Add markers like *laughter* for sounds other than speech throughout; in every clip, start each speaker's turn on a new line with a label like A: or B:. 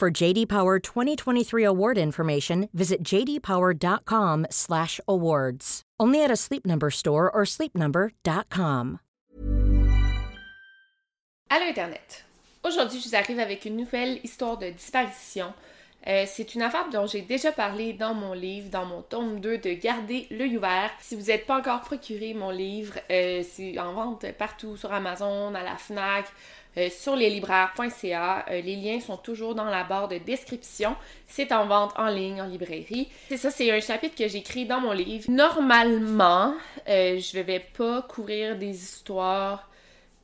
A: For JD Power 2023 award information, visit jdpower.com/awards. Only at a Sleep Number store or sleepnumber.com.
B: Allô Internet. Aujourd'hui, je vous arrive avec une nouvelle histoire de disparition. Euh, c'est une affaire dont j'ai déjà parlé dans mon livre, dans mon tome 2 de Garder l'œil ouvert. Si vous n'êtes pas encore procuré mon livre, euh, c'est en vente partout sur Amazon, à la FNAC, euh, sur leslibraires.ca. les liens sont toujours dans la barre de description. C'est en vente en ligne, en librairie. C'est ça, c'est un chapitre que j'écris dans mon livre. Normalement, je ne vais pas couvrir des histoires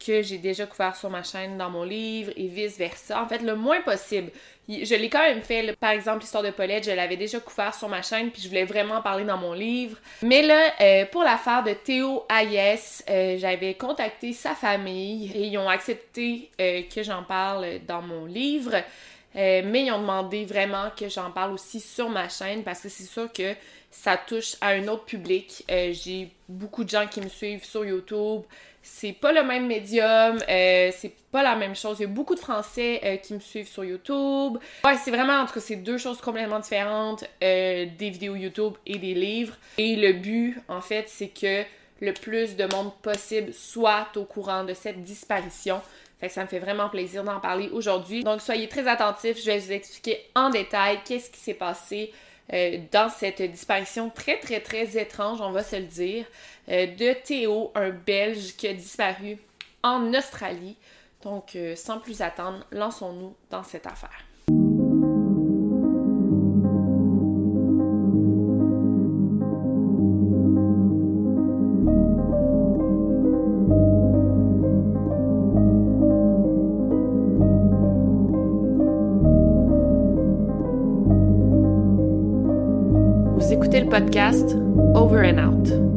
B: que j'ai déjà couvert sur ma chaîne dans mon livre et vice-versa. En fait, le moins possible. Je l'ai quand même fait. Par exemple, l'histoire de Paulette, je l'avais déjà couvert sur ma chaîne, puis je voulais vraiment parler dans mon livre. Mais là, euh, pour l'affaire de Théo Hayes, euh, j'avais contacté sa famille et ils ont accepté euh, que j'en parle dans mon livre. mais ils ont demandé vraiment que j'en parle aussi sur ma chaîne parce que c'est sûr que ça touche à un autre public. J'ai beaucoup de gens qui me suivent sur YouTube c'est pas le même médium, euh, c'est pas la même chose. Il y a beaucoup de Français euh, qui me suivent sur YouTube. Ouais, c'est vraiment entre ces deux choses complètement différentes, euh, des vidéos YouTube et des livres. Et le but, en fait, c'est que le plus de monde possible soit au courant de cette disparition. Fait que ça me fait vraiment plaisir d'en parler aujourd'hui. Donc soyez très attentifs, je vais vous expliquer en détail qu'est-ce qui s'est passé dans cette disparition très, très, très étrange, on va se le dire, de Théo, un Belge qui a disparu en Australie. Donc, euh, sans plus attendre, lançons-nous dans cette affaire. podcast Over and Out.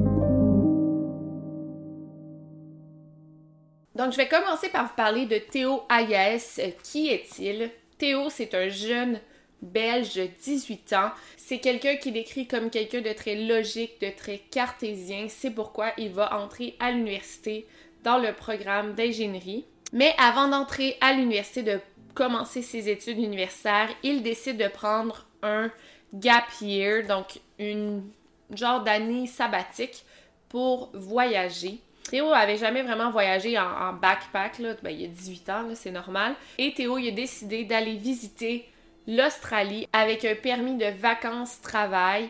B: Donc, je vais commencer par vous parler de Théo Hayes. Qui est-il? Théo, c'est un jeune belge de 18 ans. C'est quelqu'un qui décrit comme quelqu'un de très logique, de très cartésien. C'est pourquoi il va entrer à l'université dans le programme d'ingénierie. Mais avant d'entrer à l'université, de commencer ses études universitaires, il décide de prendre un gap year, donc une genre d'année sabbatique pour voyager. Théo avait jamais vraiment voyagé en, backpack. Ben, il y a 18 ans, c'est normal. Et Théo, il a décidé d'aller visiter l'Australie avec un permis de vacances-travail.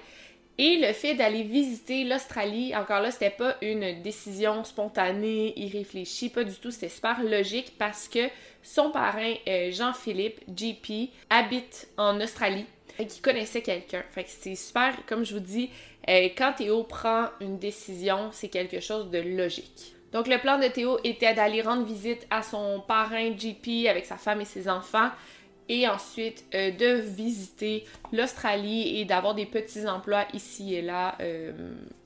B: Et le fait d'aller visiter l'Australie, encore là, c'était pas une décision spontanée, irréfléchie, pas du tout, c'était super logique parce que son parrain, euh, Jean-Philippe, JP, habite en Australie qui connaissait quelqu'un. Fait que c'est super, comme je vous dis, euh, quand Théo prend une décision, c'est quelque chose de logique. Donc le plan de Théo était d'aller rendre visite à son parrain JP avec sa femme et ses enfants et ensuite euh, de visiter l'Australie et d'avoir des petits emplois ici et là. Euh,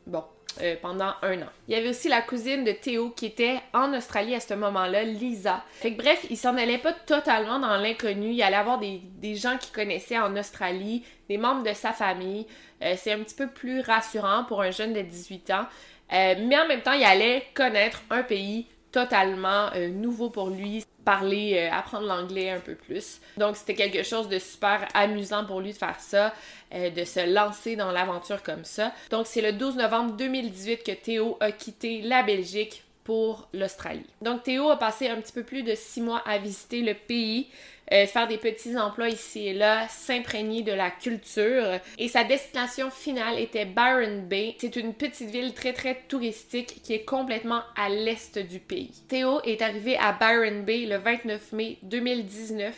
B: bon, euh, pendant un an. Il y avait aussi la cousine de Théo qui était en Australie à ce moment-là, Lisa. Fait que bref, il s'en allait pas totalement dans l'inconnu. Il allait avoir des, gens qu'il connaissait en Australie, des membres de sa famille. Euh, c'est un petit peu plus rassurant pour un jeune de 18 ans. Euh, mais en même temps, il allait connaître un pays totalement nouveau pour lui, parler, apprendre l'anglais un peu plus. Donc c'était quelque chose de super amusant pour lui de faire ça. Euh, de se lancer dans l'aventure comme ça. Donc c'est le 12 novembre 2018 que Théo a quitté la Belgique pour l'Australie. Donc Théo a passé un petit peu plus de six mois à visiter le pays, euh, faire des petits emplois ici et là, s'imprégner de la culture. Et sa destination finale était Byron Bay. C'est une petite ville très très touristique qui est complètement à l'est du pays. Théo est arrivé à Byron Bay le 29 mai 2019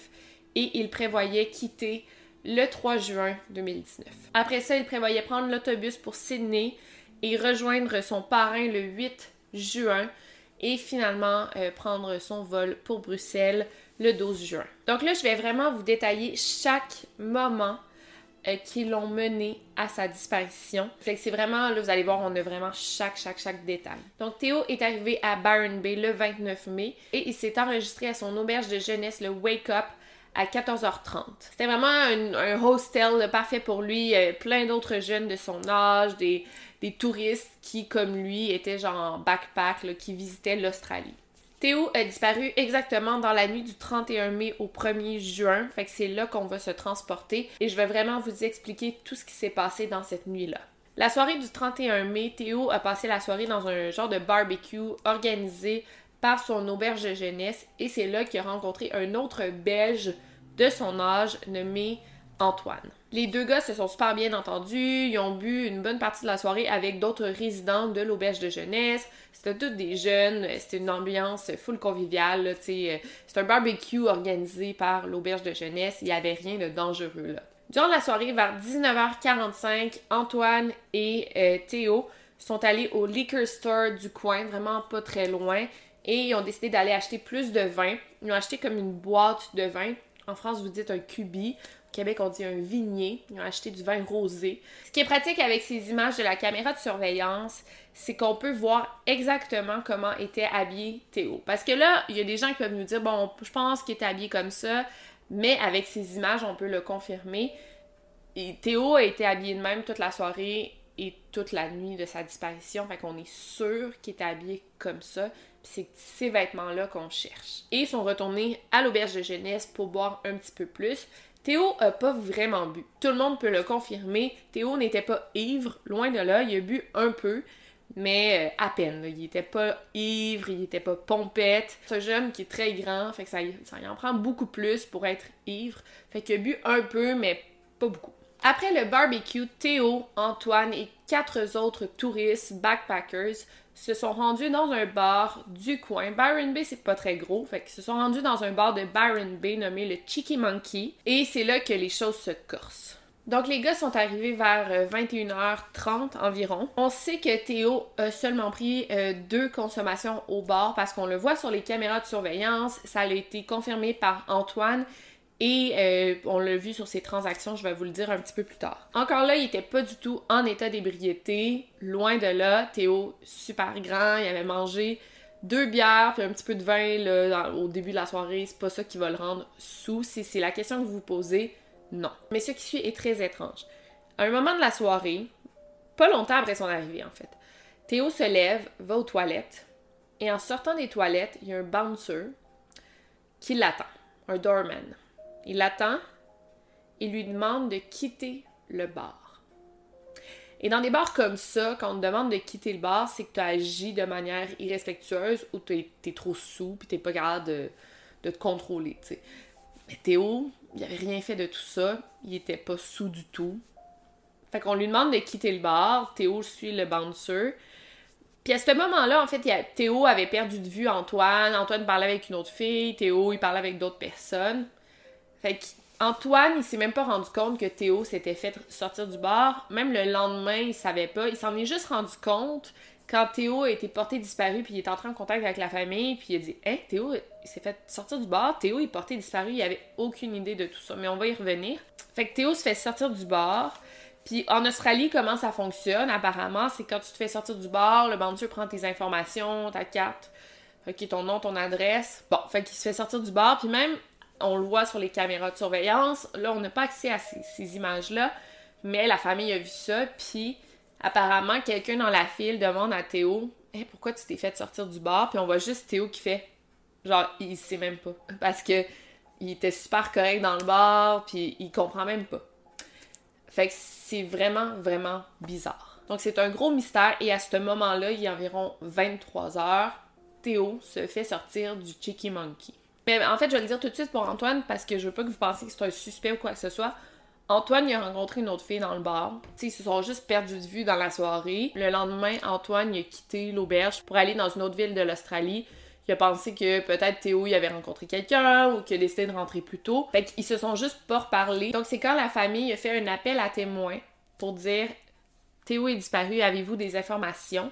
B: et il prévoyait quitter le 3 juin 2019. Après ça, il prévoyait prendre l'autobus pour Sydney et rejoindre son parrain le 8 juin et finalement euh, prendre son vol pour Bruxelles le 12 juin. Donc là, je vais vraiment vous détailler chaque moment euh, qui l'ont mené à sa disparition. Fait que c'est vraiment, là, vous allez voir, on a vraiment chaque, chaque, chaque détail. Donc, Théo est arrivé à Byron Bay le 29 mai et il s'est enregistré à son auberge de jeunesse, le Wake Up, à 14h30. C'était vraiment un, hostel parfait pour lui. plein d'autres jeunes de son âge, des, des, touristes qui, comme lui, étaient genre en backpack, qui visitaient l'Australie. Théo a disparu exactement dans la nuit du 31 mai au 1er juin, fait que c'est là qu'on va se transporter et je vais vraiment vous expliquer tout ce qui s'est passé dans cette nuit-là. La soirée du 31 mai, Théo a passé la soirée dans un genre de barbecue organisé par son auberge jeunesse et c'est là qu'il a rencontré un autre Belge de son âge nommé Antoine. Les deux gars se sont super bien entendus, ils ont bu une bonne partie de la soirée avec d'autres résidents de l'auberge de jeunesse. C'était tous des jeunes, c'était une ambiance full conviviale, c'est un barbecue organisé par l'auberge de jeunesse, il n'y avait rien de dangereux là. Durant la soirée, vers 19h45, Antoine et euh, Théo sont allés au liquor store du coin, vraiment pas très loin, et ils ont décidé d'aller acheter plus de vin. Ils ont acheté comme une boîte de vin. En France, vous dites un cubi. Québec, on dit un vigné. Ils ont acheté du vin rosé. Ce qui est pratique avec ces images de la caméra de surveillance, c'est qu'on peut voir exactement comment était habillé Théo. Parce que là, il y a des gens qui peuvent nous dire, bon, je pense qu'il était habillé comme ça, mais avec ces images, on peut le confirmer. Théo a été habillé de même toute la soirée et toute la nuit de sa disparition. Fait qu'on est sûr qu'il était habillé comme ça. C'est ces vêtements-là qu'on cherche. Et ils sont retournés à l'auberge de jeunesse pour boire un petit peu plus. Théo a pas vraiment bu. Tout le monde peut le confirmer. Théo n'était pas ivre, loin de là. Il a bu un peu, mais euh, à peine. Il était pas ivre, il était pas pompette. Un jeune qui est très grand, fait que ça, ça en prend beaucoup plus pour être ivre. Fait qu'il a bu un peu, mais pas beaucoup. Après le barbecue, Théo, Antoine et quatre autres touristes backpackers se sont rendus dans un bar du coin. Byron Bay, c'est pas très gros, fait qu'ils se sont rendus dans un bar de Byron Bay nommé le Cheeky Monkey, et c'est là que les choses se corsent. Donc les gars sont arrivés vers 21h30 euh, environ. On sait que Théo a seulement pris euh, deux consommations au bar parce qu'on le voit sur les caméras de surveillance. Ça a été confirmé par Antoine et euh, on l'a vu sur ses transactions, je vais vous le dire un petit peu plus tard. Encore là, il était pas du tout en état d'ébriété, loin de là. Théo, super grand, il avait mangé deux bières puis un petit peu de vin au début de la soirée. C'est pas ça qui va le rendre sous. Si c'est la question que vous vous posez, non. Mais ce qui suit est très étrange. À un moment de la soirée, pas longtemps après son arrivée en fait, Théo se lève, va aux toilettes, et en sortant des toilettes, il y a un bouncer qui l'attend, un doorman. Il l'attend et lui demande de quitter le bar. Et dans des bars comme ça, quand on te demande de quitter le bar, c'est que tu agis de manière irrespectueuse ou tu es, trop sous puis t'es pas capable de, te contrôler. Mais Théo, il avait rien fait de tout ça. Il était pas sous du tout. Fait qu'on lui demande de quitter le bar. Théo suit le bouncer. Puis à ce moment-là, en fait, Théo avait perdu de vue Antoine. Antoine parlait avec une autre fille. Théo, il parlait avec d'autres personnes. Fait qu'Antoine, il s'est même pas rendu compte que Théo s'était fait sortir du bar. Même le lendemain, il savait pas. Il s'en est juste rendu compte quand Théo a été porté disparu, puis il est entré en contact avec la famille, puis il a dit Hein, Théo, il s'est fait sortir du bar. Théo est porté disparu. Il avait aucune idée de tout ça. Mais on va y revenir. Fait que Théo se fait sortir du bar. Puis en Australie, comment ça fonctionne apparemment, c'est quand tu te fais sortir du bar, le bandit prend tes informations, ta carte, ok, ton nom, ton adresse. Bon, fait qu'il se fait sortir du bar, puis même on le voit sur les caméras de surveillance. Là, on n'a pas accès à ces, images-là, mais la famille a vu ça, puis apparemment, quelqu'un dans la file demande à Théo pourquoi tu t'es fait sortir du bar Puis on voit juste Théo qui fait genre, il sait même pas. Parce que il était super correct dans le bar, puis il comprend même pas. Fait que c'est vraiment, vraiment bizarre. Donc c'est un gros mystère, et à ce moment-là, il y a environ 23 heures, Théo se fait sortir du Cheeky Monkey. Mais en fait, je vais le dire tout de suite pour Antoine parce que je veux pas que vous pensiez que c'est un suspect ou quoi que ce soit. Antoine, a rencontré une autre fille dans le bar. ils se sont juste perdus de vue dans la soirée. Le lendemain, Antoine, a quitté l'auberge pour aller dans une autre ville de l'Australie. Il a pensé que peut-être Théo, il avait rencontré quelqu'un ou qu'il a décidé de rentrer plus tôt. Fait qu'ils se sont juste pas reparlé. Donc, c'est quand la famille a fait un appel à témoins pour dire Théo est disparu, avez-vous des informations?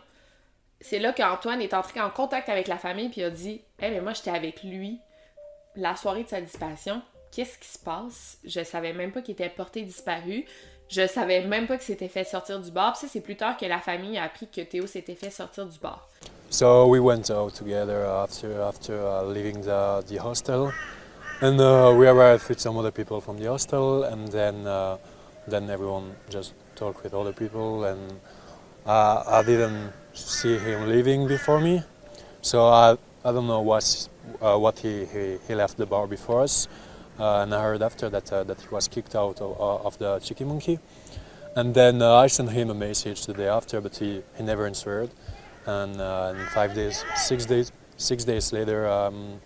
B: C'est là qu'Antoine est entré en contact avec la famille puis a dit Eh, mais moi, j'étais avec lui la soirée de sa disparition, qu'est-ce qui se passe? Je savais même pas qu'il était porté disparu. Je savais même pas qu'il s'était fait sortir du bar. Puis c'est plus tard que la famille a appris que Théo s'était fait sortir du bar.
C: So we went out together after after uh, leaving the, the hostel, and uh, we arrived with some other people from the hostel, and then uh, then everyone just talked with other people, and uh, I didn't see him leaving before me, so I I don't know what uh, what he, he, he left the bar before us. Uh, and I heard after that uh, that he was kicked out of, uh, of the Chicky Monkey. And then I sent him a message the day after, but he, he never answered. And, and five days, six days, six days later, um,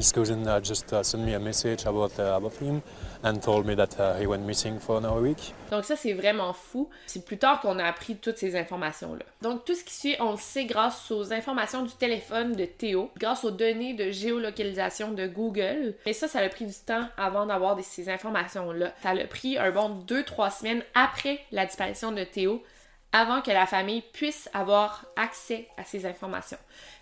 C: his cousin just sent me a message about, about him and told me that he went missing for another week.
B: Donc ça, c'est vraiment fou. C'est plus tard qu'on a appris toutes ces informations-là. Donc tout ce qui suit, on le sait grâce aux informations du téléphone de Théo, grâce aux données de géolocalisation de Google. Mais ça, ça a pris du temps avant d'avoir ces informations-là. Ça a pris un bon 2-3 semaines après la disparition de Théo avant que la famille puisse avoir accès à ces informations.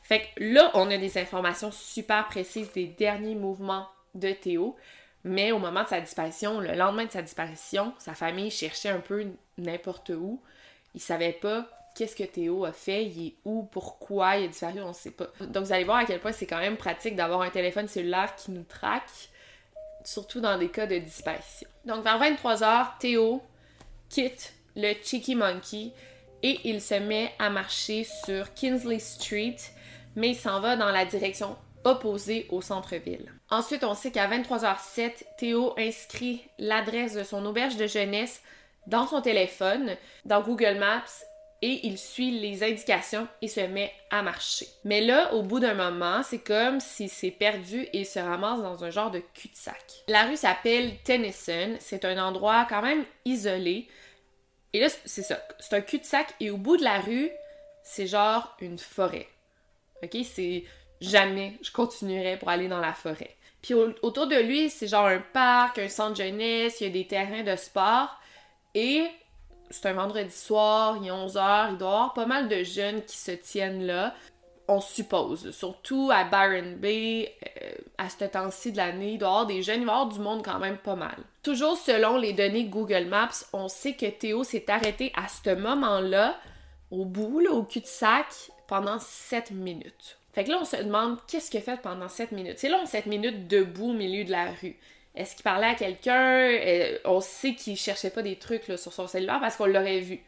B: Fait que là, on a des informations super précises des derniers mouvements de Théo, mais au moment de sa disparition, le lendemain de sa disparition, sa famille cherchait un peu n'importe où. Ils savaient pas qu'est-ce que Théo a fait, il est où, pourquoi il a disparu, on sait pas. Donc vous allez voir à quel point c'est quand même pratique d'avoir un téléphone cellulaire qui nous traque, surtout dans des cas de disparition. Donc vers 23h, Théo quitte le Cheeky Monkey et il se met à marcher sur Kinsley Street, mais il s'en va dans la direction opposée au centre-ville. Ensuite, on sait qu'à 23h07, Théo inscrit l'adresse de son auberge de jeunesse dans son téléphone, dans Google Maps, et il suit les indications et se met à marcher. Mais là, au bout d'un moment, c'est comme s'il s'est perdu et se ramasse dans un genre de cul-de-sac. La rue s'appelle Tennyson, c'est un endroit quand même isolé, et là, c'est ça. C'est un cul-de-sac et au bout de la rue, c'est genre une forêt. OK? C'est jamais je continuerai pour aller dans la forêt. Puis au- autour de lui, c'est genre un parc, un centre jeunesse, il y a des terrains de sport. Et c'est un vendredi soir, il est 11h, il doit y avoir pas mal de jeunes qui se tiennent là. On suppose, surtout à Byron Bay, euh, à ce temps-ci de l'année, il doit y avoir des jeunes, il va y avoir du monde quand même pas mal. Toujours selon les données Google Maps, on sait que Théo s'est arrêté à ce moment-là, au bout, au cul-de-sac, pendant 7 minutes. Fait que là, on se demande qu'est-ce qu'il a fait pendant 7 minutes? C'est long, 7 minutes debout au milieu de la rue. Est-ce qu'il parlait à quelqu'un? Euh, on sait qu'il cherchait pas des trucs sur son cellulaire parce qu'on l'aurait vu.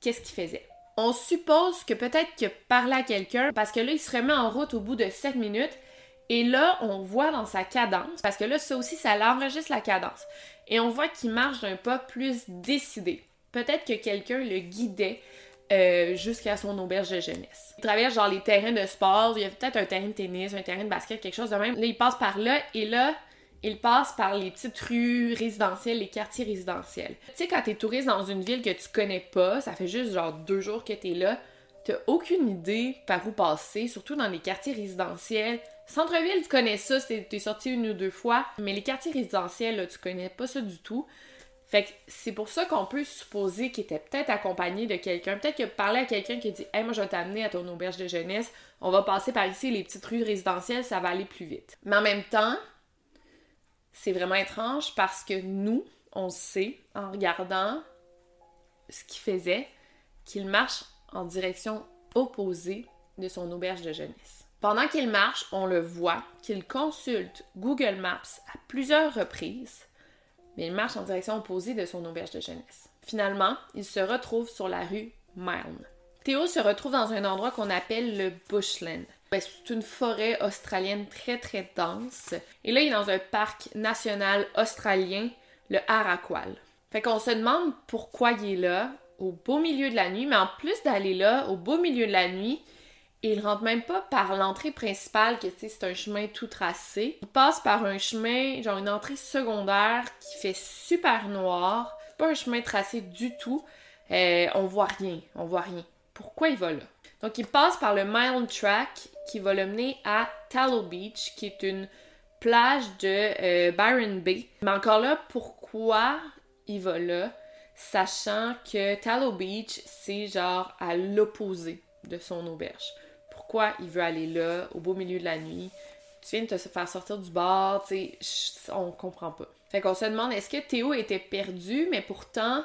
B: Qu'est-ce qu'il faisait? On suppose que peut-être qu'il parlait à quelqu'un parce que là, il se remet en route au bout de 7 minutes. Et là, on voit dans sa cadence, parce que là, ça aussi, ça l'enregistre la cadence. Et on voit qu'il marche d'un pas plus décidé. Peut-être que quelqu'un le guidait euh, jusqu'à son auberge de jeunesse. Il traverse genre les terrains de sport, il y a peut-être un terrain de tennis, un terrain de basket, quelque chose de même. Là, il passe par là et là, il passe par les petites rues résidentielles, les quartiers résidentiels. Tu sais, quand t'es touriste dans une ville que tu connais pas, ça fait juste genre deux jours que t'es là, t'as aucune idée par où passer, surtout dans les quartiers résidentiels. Centre-ville, tu connais ça, t'es sorti une ou deux fois, mais les quartiers résidentiels, là, tu connais pas ça du tout. C'est pour ça qu'on peut supposer qu'il était peut-être accompagné de quelqu'un. Peut-être qu'il a parlé à quelqu'un qui dit Hey, moi, je vais t'amener à ton auberge de jeunesse. On va passer par ici, les petites rues résidentielles, ça va aller plus vite. Mais en même temps, c'est vraiment étrange parce que nous, on sait, en regardant ce qu'il faisait, qu'il marche en direction opposée de son auberge de jeunesse. Pendant qu'il marche, on le voit qu'il consulte Google Maps à plusieurs reprises mais il marche en direction opposée de son auberge de jeunesse. Finalement, il se retrouve sur la rue Milne. Théo se retrouve dans un endroit qu'on appelle le Bushland. Ben, C'est une forêt australienne très très dense. Et là, il est dans un parc national australien, le Arakwal. Fait qu'on se demande pourquoi il est là, au beau milieu de la nuit, mais en plus d'aller là, au beau milieu de la nuit, il rentre même pas par l'entrée principale, que c'est un chemin tout tracé. Il passe par un chemin, genre une entrée secondaire qui fait super noir. C'est pas un chemin tracé du tout. Euh, on voit rien, on voit rien. Pourquoi il va là? Donc il passe par le Mile Track qui va le mener à Tallow Beach, qui est une plage de euh, Byron Bay. Mais encore là, pourquoi il va là? Sachant que Tallow Beach, c'est genre à l'opposé de son auberge? Pourquoi il veut aller là, au beau milieu de la nuit. tu viens de te faire sortir du bar, tu sais, on comprend pas. Fait qu'on se demande, est-ce que Théo était perdu, mais pourtant,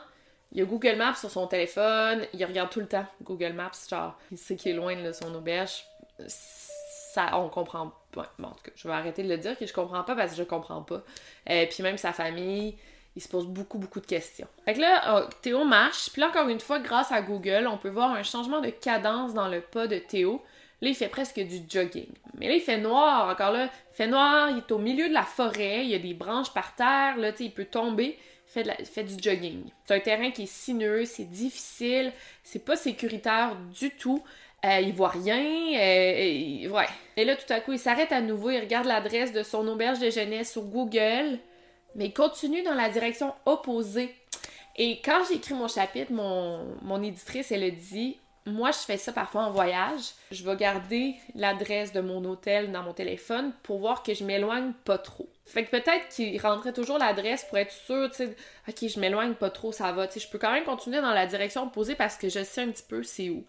B: il a Google Maps sur son téléphone, il regarde tout le temps Google Maps, genre, il sait qu'il est loin de son auberge. Ça, on comprend pas. Bon, en tout cas, je vais arrêter de le dire que je comprends pas parce que je comprends pas. et euh, puis même sa famille, il se pose beaucoup, beaucoup de questions. Fait que là, oh, Théo marche, puis là, encore une fois, grâce à Google, on peut voir un changement de cadence dans le pas de Théo. Là, il fait presque du jogging. Mais là, il fait noir. Encore là, il fait noir, il est au milieu de la forêt, il y a des branches par terre, là, tu sais, il peut tomber. Il fait, du jogging. C'est un terrain qui est sinueux, c'est difficile, c'est pas sécuritaire du tout. Euh, il voit rien. Euh, ouais. Et là, tout à coup, il s'arrête à nouveau, il regarde l'adresse de son auberge de jeunesse sur Google mais il continue dans la direction opposée. Et quand j'ai écrit mon chapitre, mon, mon éditrice, elle a dit Moi, je fais ça parfois en voyage. Je vais garder l'adresse de mon hôtel dans mon téléphone pour voir que je m'éloigne pas trop. Fait que peut-être qu'il rentrait toujours l'adresse pour être sûr, tu sais, ok, je m'éloigne pas trop, ça va. Tu sais, je peux quand même continuer dans la direction opposée parce que je sais un petit peu c'est où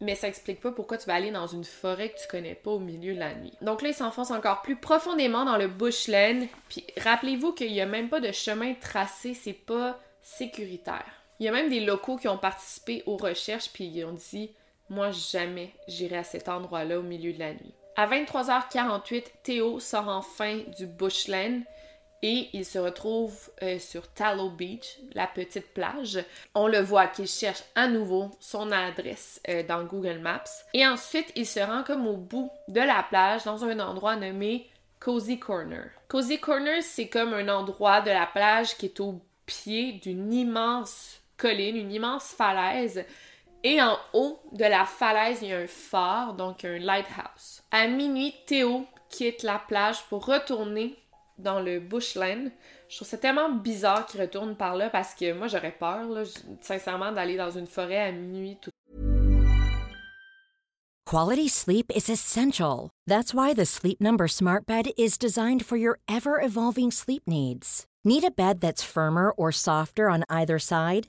B: mais ça explique pas pourquoi tu vas aller dans une forêt que tu connais pas au milieu de la nuit. Donc là, il s'enfonce encore plus profondément dans le bushland, puis rappelez-vous qu'il y a même pas de chemin tracé, c'est pas sécuritaire. Il y a même des locaux qui ont participé aux recherches, puis ils ont dit Moi, jamais j'irai à cet endroit-là au milieu de la nuit. À 23h48, Théo sort enfin du bushland et il se retrouve euh, sur Tallow Beach, la petite plage. On le voit qu'il cherche à nouveau son adresse euh, dans Google Maps. Et ensuite, il se rend comme au bout de la plage dans un endroit nommé Cozy Corner. Cozy Corner, c'est comme un endroit de la plage qui est au pied d'une immense colline, une immense falaise. Et en haut de la falaise, il y a un phare, donc un lighthouse. À minuit, Théo quitte la plage pour retourner dans le bushland. Je trouve ça tellement bizarre qu'il retourne par là parce que moi j'aurais peur, sincèrement, d'aller dans une forêt à minuit. Tout...
A: Quality sleep is essential. That's why the Sleep Number Smart Bed is designed for your ever-evolving sleep needs. Need a bed that's firmer or softer on either side?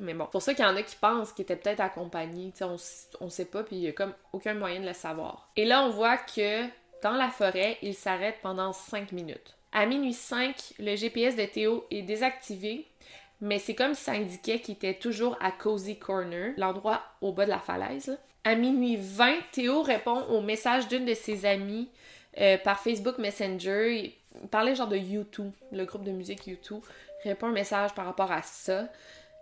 B: Mais bon, pour ça qu'il y en a qui pensent qu'il était peut-être accompagné, on, on sait pas, puis il y a comme aucun moyen de le savoir. Et là, on voit que dans la forêt, il s'arrête pendant 5 minutes. À minuit 5, le GPS de Théo est désactivé, mais c'est comme si ça indiquait qu'il était toujours à Cozy Corner, l'endroit au bas de la falaise. À minuit 20, Théo répond au message d'une de ses amies euh, par Facebook Messenger. Il parlait genre de YouTube, le groupe de musique YouTube. Répond un message par rapport à ça.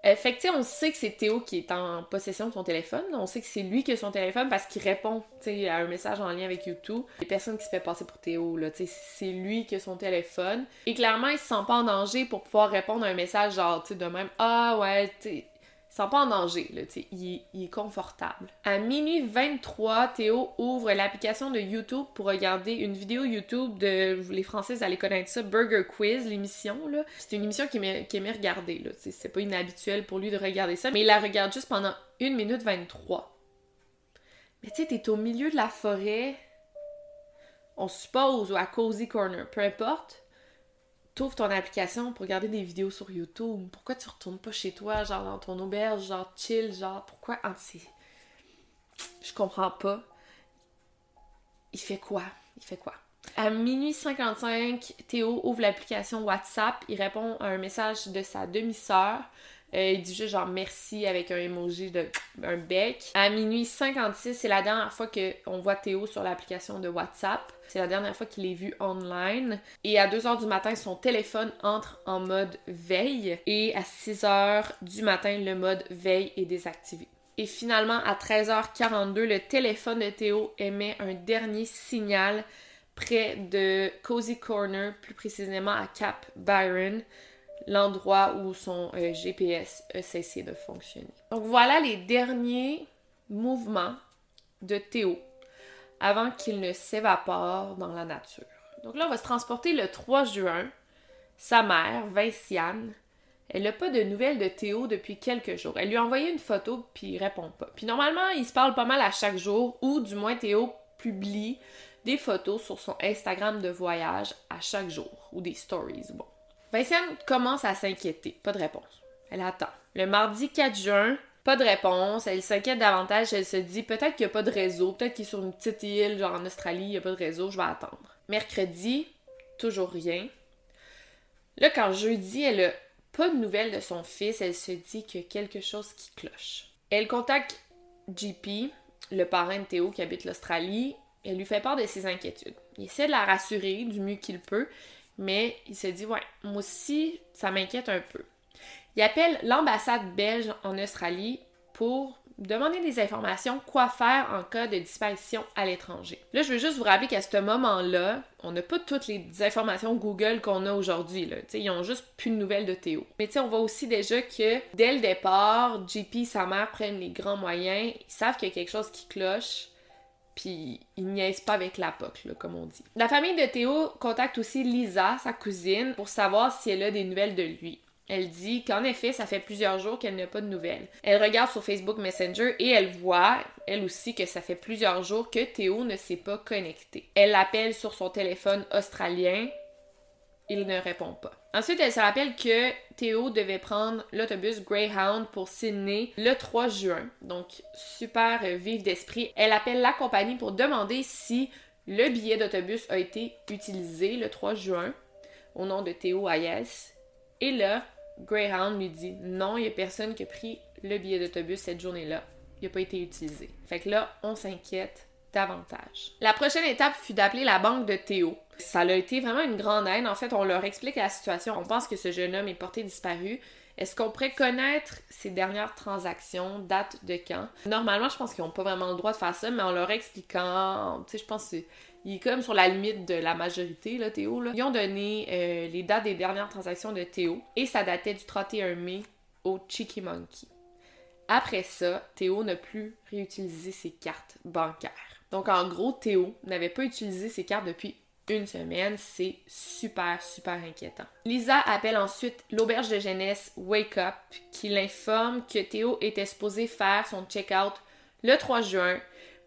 B: Euh, fait que, tu on sait que c'est Théo qui est en possession de son téléphone. On sait que c'est lui qui a son téléphone parce qu'il répond, tu sais, à un message en lien avec YouTube. Les personnes qui se fait passer pour Théo, là, tu c'est lui qui a son téléphone. Et clairement, il se sent pas en danger pour pouvoir répondre à un message genre, tu sais, de même, ah ouais, tu sent pas en danger, là, tu sais, il, est confortable. À minuit 23, Théo ouvre l'application de YouTube pour regarder une vidéo YouTube de, les Français, vous allez connaître ça, Burger Quiz, l'émission, là. C'est une émission qu'il aimait, aimait, regarder, là, c'est pas inhabituel pour lui de regarder ça, mais il la regarde juste pendant 1 minute 23. Mais tu sais, t'es au milieu de la forêt, on suppose, ou à Cozy Corner, peu importe, t'ouvres ton application pour regarder des vidéos sur YouTube. Pourquoi tu retournes pas chez toi, genre dans ton auberge, genre chill, genre pourquoi ah, Je comprends pas. Il fait quoi? Il fait quoi? À minuit 55, Théo ouvre l'application WhatsApp. Il répond à un message de sa demi-sœur. Euh, il dit juste genre merci avec un emoji de un bec. À minuit 56, c'est la dernière fois qu'on voit Théo sur l'application de WhatsApp. C'est la dernière fois qu'il est vu online. Et à 2h du matin, son téléphone entre en mode veille. Et à 6h du matin, le mode veille est désactivé. Et finalement, à 13h42, le téléphone de Théo émet un dernier signal près de Cozy Corner, plus précisément à Cap Byron l'endroit où son euh, GPS a cessé de fonctionner. Donc voilà les derniers mouvements de Théo avant qu'il ne s'évapore dans la nature. Donc là, on va se transporter le 3 juin. Sa mère, Vinciane, elle n'a pas de nouvelles de Théo depuis quelques jours. Elle lui a envoyé une photo, puis il répond pas. Puis normalement, il se parle pas mal à chaque jour, ou du moins Théo publie des photos sur son Instagram de voyage à chaque jour, ou des stories, bon. Vinciane commence à s'inquiéter. Pas de réponse. Elle attend. Le mardi 4 juin, pas de réponse. Elle s'inquiète davantage. Elle se dit peut-être qu'il n'y a pas de réseau. Peut-être qu'il est sur une petite île, genre en Australie, il n'y a pas de réseau. Je vais attendre. Mercredi, toujours rien. Là, quand jeudi, elle a pas de nouvelles de son fils, elle se dit qu'il y a quelque chose qui cloche. Elle contacte JP, le parrain de Théo qui habite l'Australie. Elle lui fait part de ses inquiétudes. Il essaie de la rassurer du mieux qu'il peut, mais il se dit Ouais, moi aussi, ça m'inquiète un peu. Il appelle l'ambassade belge en Australie pour demander des informations, quoi faire en cas de disparition à l'étranger. Là, je veux juste vous rappeler qu'à ce moment-là, on n'a pas toutes les informations Google qu'on a aujourd'hui. Ils ont juste plus de nouvelles de Théo. Mais on voit aussi déjà que dès le départ, JP et sa mère prennent les grands moyens. Ils savent qu'il y a quelque chose qui cloche. Puis ils niaisent pas avec la POC, comme on dit. La famille de Théo contacte aussi Lisa, sa cousine, pour savoir si elle a des nouvelles de lui. Elle dit qu'en effet, ça fait plusieurs jours qu'elle n'a pas de nouvelles. Elle regarde sur Facebook Messenger et elle voit, elle aussi, que ça fait plusieurs jours que Théo ne s'est pas connecté. Elle l'appelle sur son téléphone australien. Il ne répond pas. Ensuite, elle se rappelle que Théo devait prendre l'autobus Greyhound pour Sydney le 3 juin. Donc, super vive d'esprit. Elle appelle la compagnie pour demander si le billet d'autobus a été utilisé le 3 juin au nom de Théo Hayes. Et là, Greyhound lui dit non, il n'y a personne qui a pris le billet d'autobus cette journée-là. Il n'a pas été utilisé. Fait que là, on s'inquiète davantage. La prochaine étape fut d'appeler la banque de Théo. Ça a été vraiment une grande aide. En fait, on leur explique la situation. On pense que ce jeune homme est porté disparu. Est-ce qu'on pourrait connaître ses dernières transactions, date de quand? Normalement, je pense qu'ils n'ont pas vraiment le droit de faire ça, mais en leur expliquant, tu sais, je pense que il est comme sur la limite de la majorité, là, Théo. Là. Ils ont donné euh, les dates des dernières transactions de Théo et ça datait du 31 mai au Cheeky Monkey. Après ça, Théo n'a plus réutilisé ses cartes bancaires. Donc en gros, Théo n'avait pas utilisé ses cartes depuis une semaine. C'est super, super inquiétant. Lisa appelle ensuite l'auberge de jeunesse Wake Up qui l'informe que Théo était supposé faire son check-out le 3 juin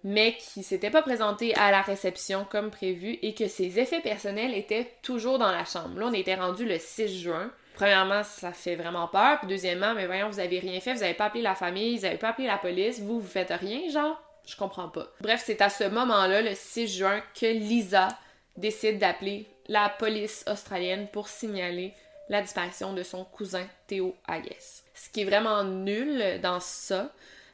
B: mais qui s'était pas présenté à la réception comme prévu et que ses effets personnels étaient toujours dans la chambre. Là, on était rendu le 6 juin. Premièrement, ça fait vraiment peur. Puis deuxièmement, mais voyons, vous avez rien fait, vous avez pas appelé la famille, vous avez pas appelé la police, vous, vous faites rien, genre? Je comprends pas. Bref, c'est à ce moment-là, le 6 juin, que Lisa décide d'appeler la police australienne pour signaler la disparition de son cousin Théo Hayes. Ce qui est vraiment nul dans ça,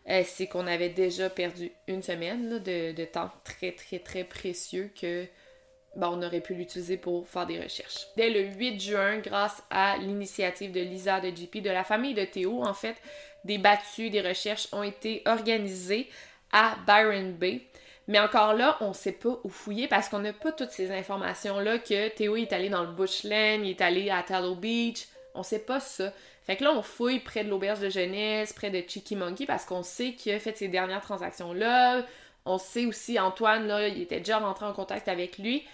B: euh, c'est qu'on avait déjà perdu une semaine de, temps très, très, très précieux que ben, on aurait pu l'utiliser pour faire des recherches. Dès le 8 juin, grâce à l'initiative de Lisa, de JP, de la famille de Théo, en fait, des battues, des recherches ont été organisées à Byron Bay. Mais encore là, on ne sait pas où fouiller parce qu'on n'a pas toutes ces informations-là que Théo est allé dans le bushland, il est allé à Tallow Beach. On sait pas ça. Fait que là, on fouille près de l'auberge de jeunesse, près de Cheeky Monkey, parce qu'on sait qu'il a fait ces dernières transactions-là. On sait aussi, Antoine, là, il était déjà rentré en contact avec lui.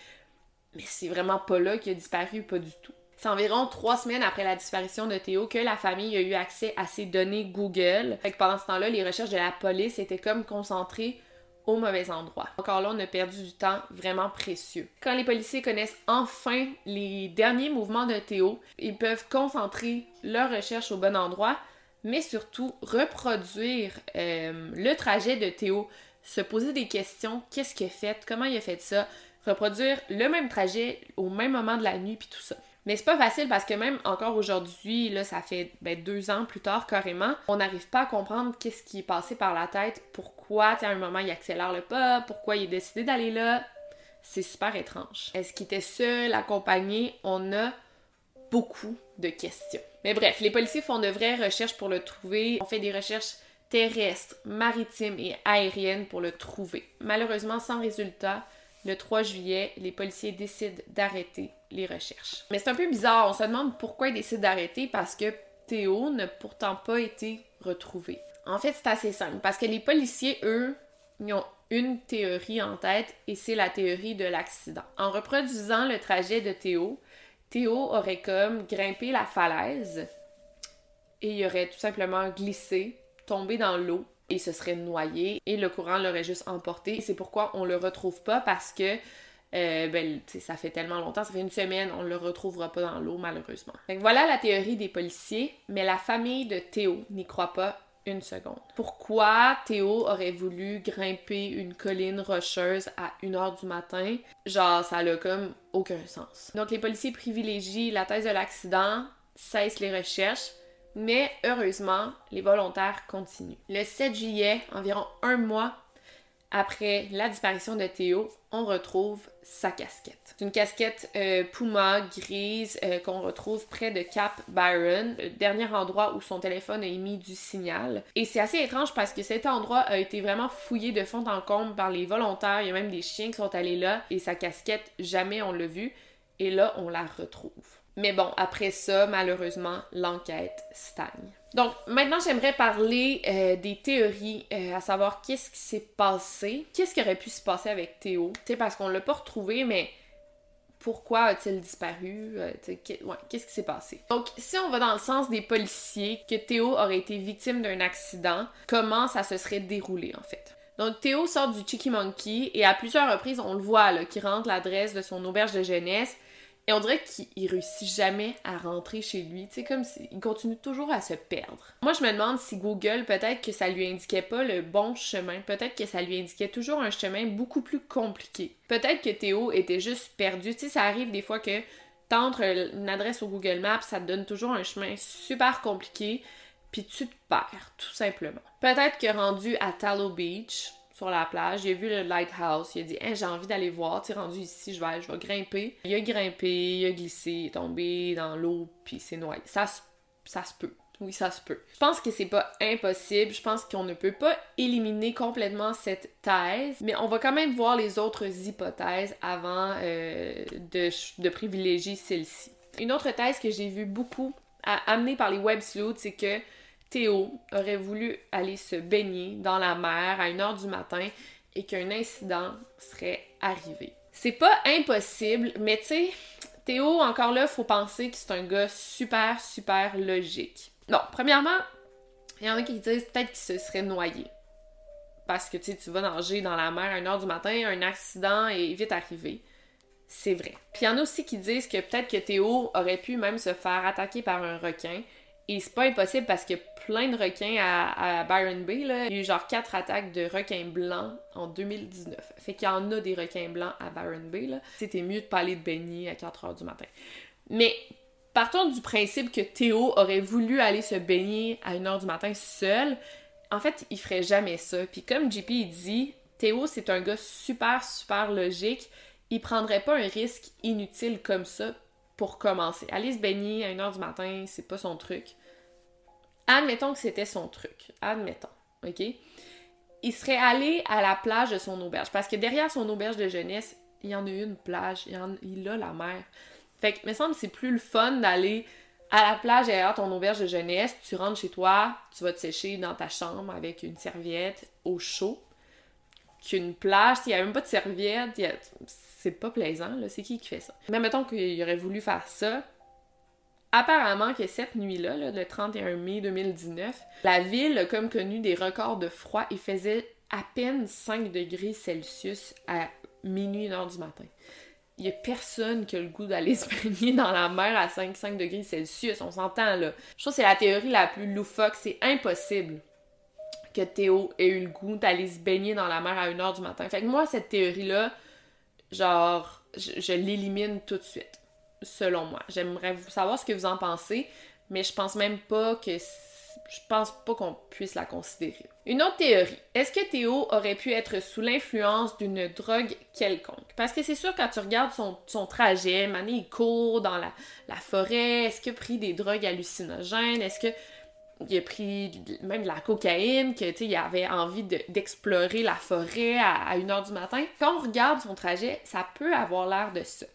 B: Mais c'est vraiment pas là qu'il a disparu, pas du tout. C'est environ trois semaines après la disparition de Théo que la famille a eu accès à ses données Google. Fait que pendant ce temps-là, les recherches de la police étaient comme concentrées au mauvais endroit. Encore là, on a perdu du temps vraiment précieux. Quand les policiers connaissent enfin les derniers mouvements de Théo, ils peuvent concentrer leur recherche au bon endroit, mais surtout reproduire euh, le trajet de Théo, se poser des questions, qu'est-ce qu'il a fait, comment il a fait ça, reproduire le même trajet au même moment de la nuit, puis tout ça. Mais c'est pas facile parce que même encore aujourd'hui, là, ça fait ben, deux ans plus tard carrément, on n'arrive pas à comprendre qu'est-ce qui est passé par la tête, pourquoi, à un moment, il accélère le pas, pourquoi il a décidé d'aller là. C'est super étrange. Est-ce qu'il était seul, accompagné? On a beaucoup de questions. Mais bref, les policiers font de vraies recherches pour le trouver. On fait des recherches terrestres, maritimes et aériennes pour le trouver. Malheureusement, sans résultat, le 3 juillet, les policiers décident d'arrêter les recherches. Mais c'est un peu bizarre, on se demande pourquoi ils décident d'arrêter parce que Théo n'a pourtant pas été retrouvé. En fait, c'est assez simple parce que les policiers, eux, ils ont une théorie en tête et c'est la théorie de l'accident. En reproduisant le trajet de Théo, Théo aurait comme grimpé la falaise et il aurait tout simplement glissé, tombé dans l'eau et se serait noyé et le courant l'aurait juste emporté. C'est pourquoi on le retrouve pas parce que euh, ben, ça fait tellement longtemps, ça fait une semaine, on le retrouvera pas dans l'eau malheureusement. voilà la théorie des policiers, mais la famille de Théo n'y croit pas une seconde. Pourquoi Théo aurait voulu grimper une colline rocheuse à 1h du matin? Genre, ça n'a comme aucun sens. Donc les policiers privilégient la thèse de l'accident, cessent les recherches, mais heureusement, les volontaires continuent. Le 7 juillet, environ un mois après la disparition de Théo, on retrouve sa casquette. C'est une casquette euh, Puma grise euh, qu'on retrouve près de Cap Byron, le dernier endroit où son téléphone a émis du signal. Et c'est assez étrange parce que cet endroit a été vraiment fouillé de fond en comble par les volontaires. Il y a même des chiens qui sont allés là et sa casquette, jamais on l'a vue. Et là, on la retrouve. Mais bon, après ça, malheureusement, l'enquête stagne. Donc maintenant, j'aimerais parler euh, des théories, euh, à savoir qu'est-ce qui s'est passé, qu'est-ce qui aurait pu se passer avec Théo. Tu sais, parce qu'on l'a pas retrouvé, mais pourquoi a-t-il disparu? Euh, qu'est-ce qui s'est passé? Donc, si on va dans le sens des policiers, que Théo aurait été victime d'un accident, comment ça se serait déroulé en fait? Donc, Théo sort du Chicky Monkey et à plusieurs reprises, on le voit là, qui rentre l'adresse de son auberge de jeunesse et on dirait qu'il réussit jamais à rentrer chez lui. Tu sais, comme s'il continue toujours à se perdre. Moi, je me demande si Google, peut-être que ça lui indiquait pas le bon chemin. Peut-être que ça lui indiquait toujours un chemin beaucoup plus compliqué. Peut-être que Théo était juste perdu. Tu sais, ça arrive des fois que t'entres une adresse au Google Maps, ça te donne toujours un chemin super compliqué, puis tu te perds, tout simplement. Peut-être que rendu à Tallow Beach, sur la plage, il a vu le lighthouse, il a dit j'ai envie d'aller voir, tu rendu ici, je vais, je vais grimper. Il a grimpé, il a glissé, il est tombé dans l'eau, puis c'est noyé. Ça, se peut. Oui, ça se peut. Je pense que c'est pas impossible. Je pense qu'on ne peut pas éliminer complètement cette thèse, mais on va quand même voir les autres hypothèses avant euh, de, de privilégier celle-ci. Une autre thèse que j'ai vue beaucoup amenée par les web sleuths, c'est que Théo aurait voulu aller se baigner dans la mer à 1h du matin et qu'un incident serait arrivé. C'est pas impossible, mais tu sais, Théo, encore là, faut penser que c'est un gars super, super logique. Non, premièrement, il y en a qui disent peut-être qu'il se serait noyé. Parce que tu vas nager dans la mer à 1h du matin, un accident est vite arrivé. C'est vrai. Puis il y en a aussi qui disent que peut-être que Théo aurait pu même se faire attaquer par un requin et c'est pas impossible parce qu'il y a plein de requins à, Byron Bay. Il y a eu genre quatre attaques de requins blancs en 2019. Fait qu'il y en a des requins blancs à Byron Bay. C'était mieux de pas aller de baigner à 4 heures du matin. Mais partons du principe que Théo aurait voulu aller se baigner à 1 heure du matin seul. En fait, il ferait jamais ça. Puis comme JP dit, Théo c'est un gars super super logique. Il prendrait pas un risque inutile comme ça pour commencer. Aller se baigner à 1h du matin, c'est pas son truc. Admettons que c'était son truc. Admettons. OK? Il serait allé à la plage de son auberge. Parce que derrière son auberge de jeunesse, il y en a une plage. Il, a la mer. Fait que, il me semble c'est plus le fun d'aller à la plage derrière ton auberge de jeunesse. Tu rentres chez toi, tu vas te sécher dans ta chambre avec une serviette au chaud. Qu'une plage, il n'y a même pas de serviette c'est pas plaisant, là. C'est qui qui fait ça? Mais mettons qu'il aurait voulu faire ça. Apparemment que cette nuit-là, le 31 mai 2019, la ville comme connu des records de froid et faisait à peine 5 degrés Celsius à minuit, 1 heure du matin. Il y a personne qui a le goût d'aller *laughs* se baigner dans la mer à 5, 5 degrés Celsius, on s'entend là. Je trouve que c'est la théorie la plus loufoque, c'est impossible que Théo ait eu le goût d'aller se baigner dans la mer à 1 heure du matin. Fait que moi, cette théorie-là, genre, je, l'élimine tout de suite, selon moi. J'aimerais savoir ce que vous en pensez, mais je pense même pas que je pense pas qu'on puisse la considérer. Une autre théorie. Est-ce que Théo aurait pu être sous l'influence d'une drogue quelconque? Parce que c'est sûr, quand tu regardes son, trajet, Mané, il court dans la, la forêt, est-ce qu'il a pris des drogues hallucinogènes? Est-ce que il a pris même de la cocaïne, que il avait envie d'explorer la forêt à, 1h du matin. Quand on regarde son trajet, ça peut avoir l'air de ça.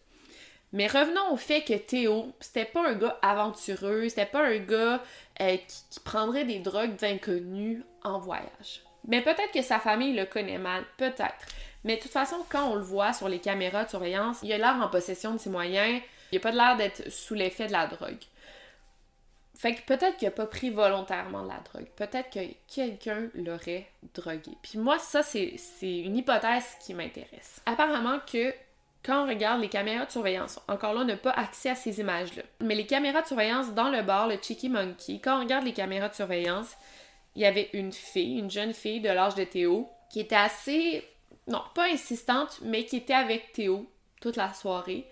B: Mais revenons au fait que Théo, c'était pas un gars aventureux, c'était pas un gars euh, qui, prendrait des drogues d'inconnus en voyage. Mais peut-être que sa famille le connaît mal, peut-être. Mais de toute façon, quand on le voit sur les caméras de surveillance, il a l'air en possession de ses moyens, il a pas l'air d'être sous l'effet de la drogue. Fait que peut-être qu'il a pas pris volontairement la drogue. Peut-être que quelqu'un l'aurait drogué. Puis moi, ça, c'est une hypothèse qui m'intéresse. Apparemment que quand on regarde les caméras de surveillance, encore là, on n'a pas accès à ces images-là. Mais les caméras de surveillance dans le bar, le Cheeky Monkey, quand on regarde les caméras de surveillance, il y avait une fille, une jeune fille de l'âge de Théo, qui était assez, non, pas insistante, mais qui était avec Théo toute la soirée.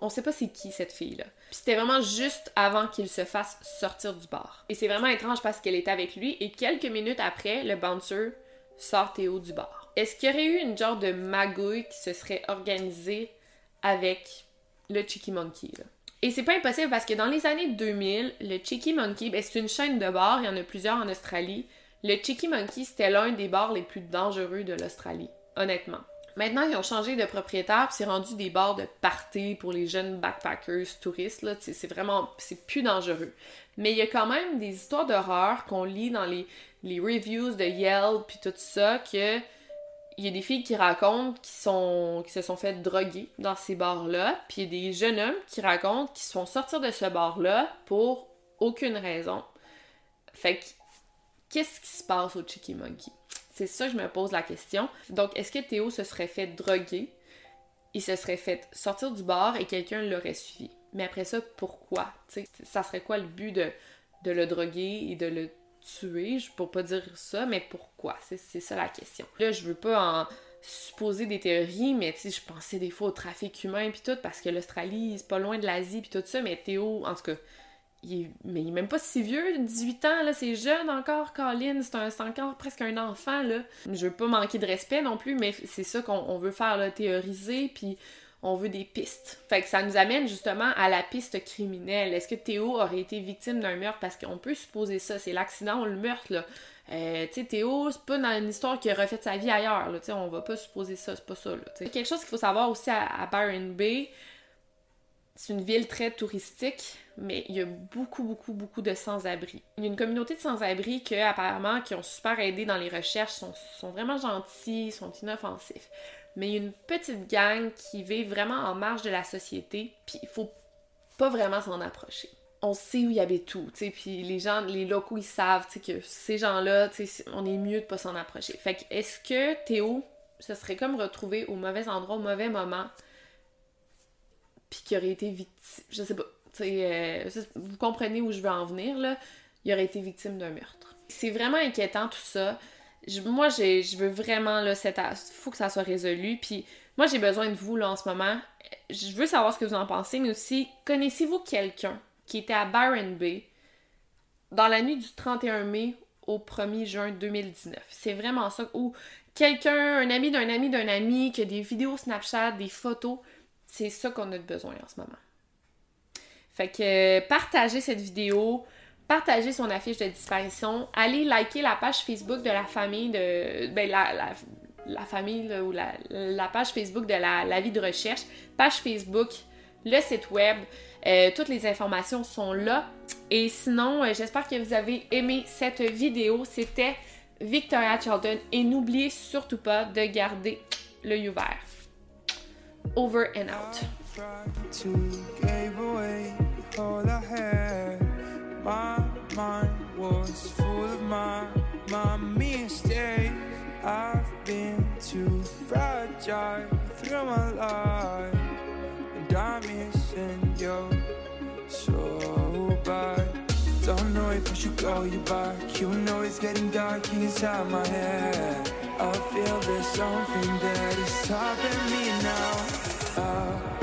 B: On sait pas c'est qui cette fille-là. Puis c'était vraiment juste avant qu'il se fasse sortir du bar. Et c'est vraiment étrange parce qu'elle était avec lui et quelques minutes après, le bouncer sort Théo du bar. Est-ce qu'il y aurait eu une genre de magouille qui se serait organisée avec le Cheeky Monkey? Là? Et c'est pas impossible parce que dans les années 2000, le Cheeky Monkey, ben c'est une chaîne de bars, il y en a plusieurs en Australie. Le Cheeky Monkey, c'était l'un des bars les plus dangereux de l'Australie, honnêtement. Maintenant, ils ont changé de propriétaire, c'est rendu des bars de party pour les jeunes backpackers, touristes, c'est vraiment, c'est plus dangereux. Mais il y a quand même des histoires d'horreur qu'on lit dans les, les reviews de Yelp, puis tout ça, que il y a des filles qui racontent qui sont qui se sont fait droguer dans ces bars-là, puis il y a des jeunes hommes qui racontent qu'ils se font sortir de ce bar-là pour aucune raison. Fait que qu'est-ce qui se passe au Chicky Monkey? C'est ça que je me pose la question. Donc, est-ce que Théo se serait fait droguer? Il se serait fait sortir du bar et quelqu'un l'aurait suivi. Mais après ça, pourquoi? ça serait quoi le but de, de le droguer et de le tuer? Je peux pas dire ça, mais pourquoi? C'est ça la question. Là, je veux pas en supposer des théories, mais tu je pensais des fois au trafic humain puis tout, parce que l'Australie, c'est pas loin de l'Asie puis tout ça, mais Théo, en tout cas, mais il est même pas si vieux, 18 ans, là, c'est jeune encore, Colin, c'est encore presque un enfant, là. Je veux pas manquer de respect non plus, mais c'est ça qu'on veut faire, là, théoriser, puis on veut des pistes. Fait que ça nous amène justement à la piste criminelle. Est-ce que Théo aurait été victime d'un meurtre? Parce qu'on peut supposer ça, c'est l'accident ou le meurtre, là. Euh, tu sais, Théo, c'est pas dans une histoire qui a refait sa vie ailleurs, là, tu on va pas supposer ça, c'est pas ça, là, Quelque chose qu'il faut savoir aussi à, à Byron Bay, c'est une ville très touristique, mais il y a beaucoup, beaucoup, beaucoup de sans-abri. Il y a une communauté de sans-abri qui, apparemment, qui ont super aidé dans les recherches, sont, vraiment gentils, sont inoffensifs. Mais il y a une petite gang qui vit vraiment en marge de la société, puis il faut pas vraiment s'en approcher. On sait où il y avait tout, tu sais, puis les gens, les locaux, ils savent, que ces gens-là, on est mieux de pas s'en approcher. Fait que, est-ce que Théo se serait comme retrouvé au mauvais endroit, au mauvais moment, puis qui aurait été victime, je sais pas, euh, vous comprenez où je veux en venir, là, il aurait été victime d'un meurtre. C'est vraiment inquiétant tout ça. moi, je veux vraiment, là, cette, faut que ça soit résolu, puis moi, j'ai besoin de vous, là, en ce moment. Je veux savoir ce que vous en pensez, mais aussi, connaissez-vous quelqu'un qui était à Byron Bay dans la nuit du 31 mai au 1er juin 2019? C'est vraiment ça. Ou quelqu'un, un ami d'un ami d'un ami, qui a des vidéos Snapchat, des photos. C'est ça qu'on a besoin en ce moment. Fait que partagez cette vidéo, partagez son affiche de disparition, allez liker la page Facebook de la famille de. Ben, la, famille ou la, page Facebook de la, la, vie de recherche, page Facebook, le site web. Euh, toutes les informations sont là. Et sinon, euh, j'espère que vous avez aimé cette vidéo. C'était Victoria Charlton. Et n'oubliez surtout pas de garder l'œil ouvert. Over and out. I had. My mind was full of my, my mistakes. I've been too fragile through my life. And I'm you so bad. Don't know if I should call you back. You know it's getting dark inside my head. I feel there's something that is stopping me far